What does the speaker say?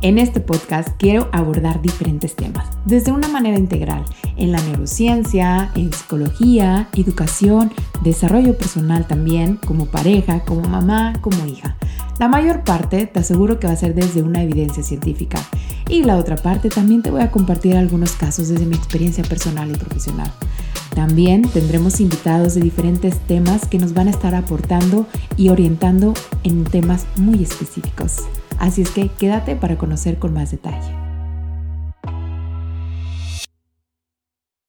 En este podcast quiero abordar diferentes temas, desde una manera integral, en la neurociencia, en psicología, educación, desarrollo personal también, como pareja, como mamá, como hija. La mayor parte te aseguro que va a ser desde una evidencia científica y la otra parte también te voy a compartir algunos casos desde mi experiencia personal y profesional. También tendremos invitados de diferentes temas que nos van a estar aportando y orientando en temas muy específicos. Así es que quédate para conocer con más detalle.